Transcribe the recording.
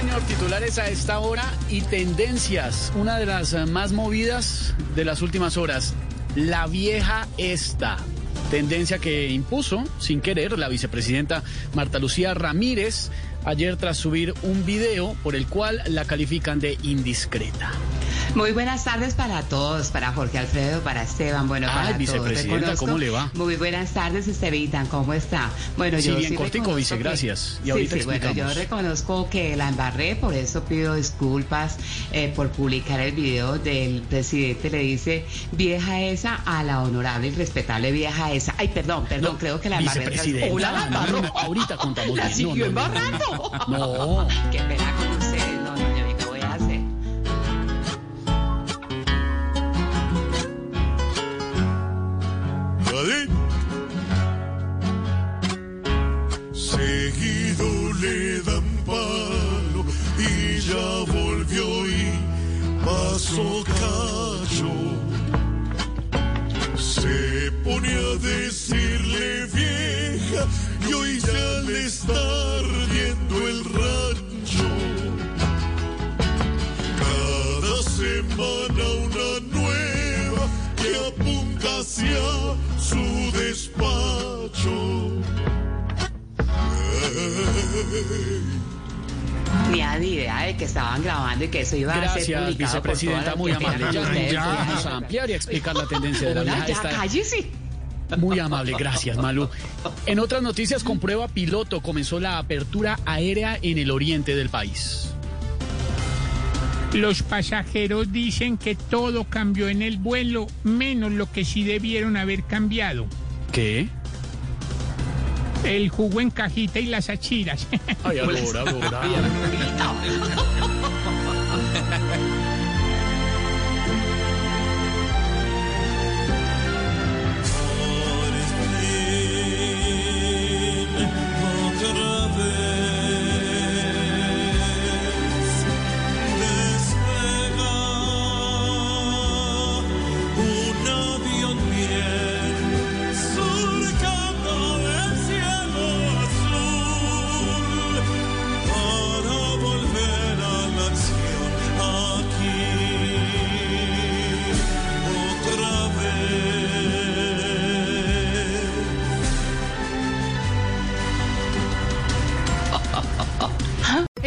Señor, titulares a esta hora y tendencias. Una de las eh, más movidas de las últimas horas. La vieja esta. Tendencia que impuso, sin querer, la vicepresidenta Marta Lucía Ramírez ayer tras subir un video por el cual la califican de indiscreta. Muy buenas tardes para todos, para Jorge Alfredo, para Esteban, bueno, para Ay, todos. vicepresidenta, Reconozco- ¿cómo le va? Muy buenas tardes, Estevitan, ¿cómo está? Bueno, Sí, yo bien sí cortico, vice, que- gracias. Y sí, ahorita sí, bueno, yo reconozco que la embarré, por eso pido disculpas eh, por publicar el video del presidente, le dice vieja esa a la honorable y respetable vieja esa. Ay, perdón, perdón, No, creo que la embarré. vicepresidenta, la no, no, ahorita contamos La bien. Siguió embarrando. No. Qué pena con ustedes, pasó cacho. Se pone a decirle vieja y hoy ya le está ardiendo el rancho. Cada semana una nueva que apunta hacia su despacho. A ni idea de que estaban grabando y que eso iba a ser Gracias, publicado por vicepresidenta, todas muy amable. Ya, ya vamos a ampliar y a explicar la tendencia de la vieja ya cállese. Muy amable, gracias, Malu. En otras noticias, con prueba piloto comenzó la apertura aérea en el oriente del país. Los pasajeros dicen que todo cambió en el vuelo, menos lo que sí debieron haber cambiado. ¿Qué? El jugo en cajita y las achiras. Ay, ahora, ahora.